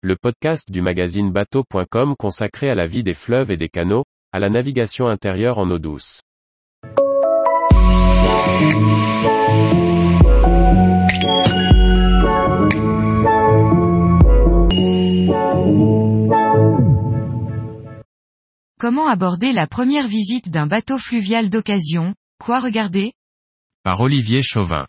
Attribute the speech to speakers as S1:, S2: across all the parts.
S1: le podcast du magazine bateau.com consacré à la vie des fleuves et des canaux, à la navigation intérieure en eau douce.
S2: Comment aborder la première visite d'un bateau fluvial d'occasion, quoi regarder?
S1: Par Olivier Chauvin.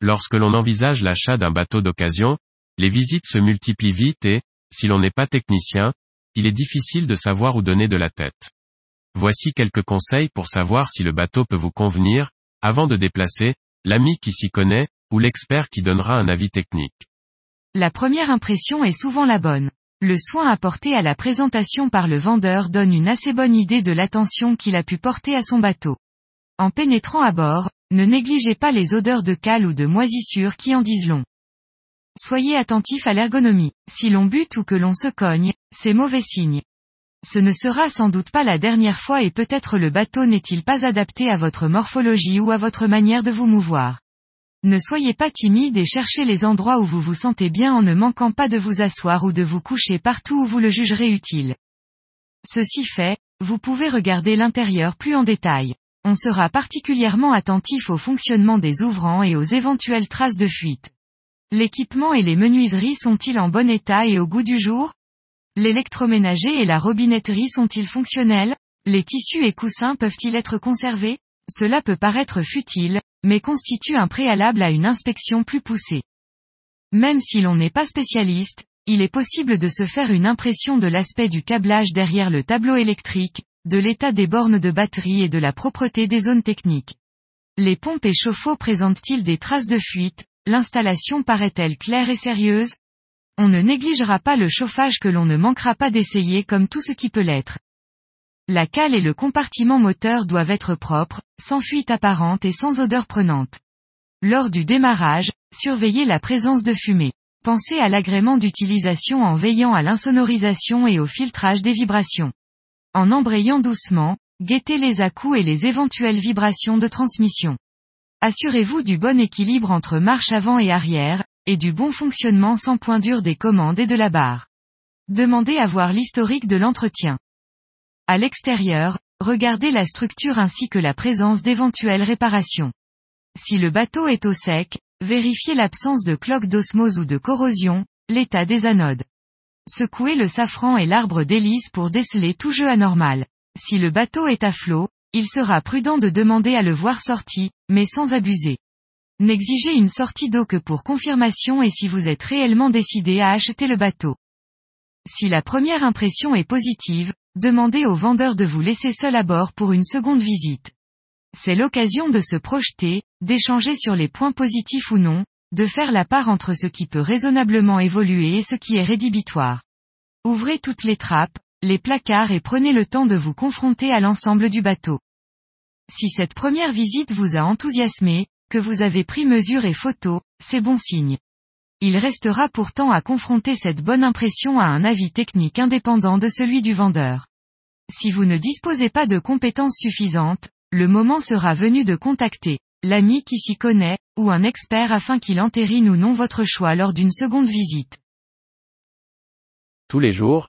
S1: Lorsque l'on envisage l'achat d'un bateau d'occasion, les visites se multiplient vite et, si l'on n'est pas technicien, il est difficile de savoir où donner de la tête. Voici quelques conseils pour savoir si le bateau peut vous convenir, avant de déplacer, l'ami qui s'y connaît, ou l'expert qui donnera un avis technique.
S2: La première impression est souvent la bonne. Le soin apporté à la présentation par le vendeur donne une assez bonne idée de l'attention qu'il a pu porter à son bateau. En pénétrant à bord, ne négligez pas les odeurs de cale ou de moisissure qui en disent long. Soyez attentif à l'ergonomie. Si l'on bute ou que l'on se cogne, c'est mauvais signe. Ce ne sera sans doute pas la dernière fois et peut-être le bateau n'est-il pas adapté à votre morphologie ou à votre manière de vous mouvoir. Ne soyez pas timide et cherchez les endroits où vous vous sentez bien en ne manquant pas de vous asseoir ou de vous coucher partout où vous le jugerez utile. Ceci fait, vous pouvez regarder l'intérieur plus en détail. On sera particulièrement attentif au fonctionnement des ouvrants et aux éventuelles traces de fuite. L'équipement et les menuiseries sont-ils en bon état et au goût du jour? L'électroménager et la robinetterie sont-ils fonctionnels? Les tissus et coussins peuvent-ils être conservés? Cela peut paraître futile, mais constitue un préalable à une inspection plus poussée. Même si l'on n'est pas spécialiste, il est possible de se faire une impression de l'aspect du câblage derrière le tableau électrique, de l'état des bornes de batterie et de la propreté des zones techniques. Les pompes et chauffe-eau présentent-ils des traces de fuite, l'installation paraît-elle claire et sérieuse? On ne négligera pas le chauffage que l'on ne manquera pas d'essayer comme tout ce qui peut l'être. La cale et le compartiment moteur doivent être propres, sans fuite apparente et sans odeur prenante. Lors du démarrage, surveillez la présence de fumée. Pensez à l'agrément d'utilisation en veillant à l'insonorisation et au filtrage des vibrations. En embrayant doucement, guettez les à-coups et les éventuelles vibrations de transmission. Assurez-vous du bon équilibre entre marche avant et arrière, et du bon fonctionnement sans point dur des commandes et de la barre. Demandez à voir l'historique de l'entretien. À l'extérieur, regardez la structure ainsi que la présence d'éventuelles réparations. Si le bateau est au sec, vérifiez l'absence de cloques d'osmose ou de corrosion, l'état des anodes. Secouez le safran et l'arbre d'hélice pour déceler tout jeu anormal. Si le bateau est à flot, il sera prudent de demander à le voir sorti, mais sans abuser. N'exigez une sortie d'eau que pour confirmation et si vous êtes réellement décidé à acheter le bateau. Si la première impression est positive, demandez au vendeur de vous laisser seul à bord pour une seconde visite. C'est l'occasion de se projeter, d'échanger sur les points positifs ou non, de faire la part entre ce qui peut raisonnablement évoluer et ce qui est rédhibitoire. Ouvrez toutes les trappes, les placards et prenez le temps de vous confronter à l'ensemble du bateau. Si cette première visite vous a enthousiasmé, que vous avez pris mesure et photo, c'est bon signe. Il restera pourtant à confronter cette bonne impression à un avis technique indépendant de celui du vendeur. Si vous ne disposez pas de compétences suffisantes, le moment sera venu de contacter l'ami qui s'y connaît, ou un expert afin qu'il entérine ou non votre choix lors d'une seconde visite.
S1: Tous les jours,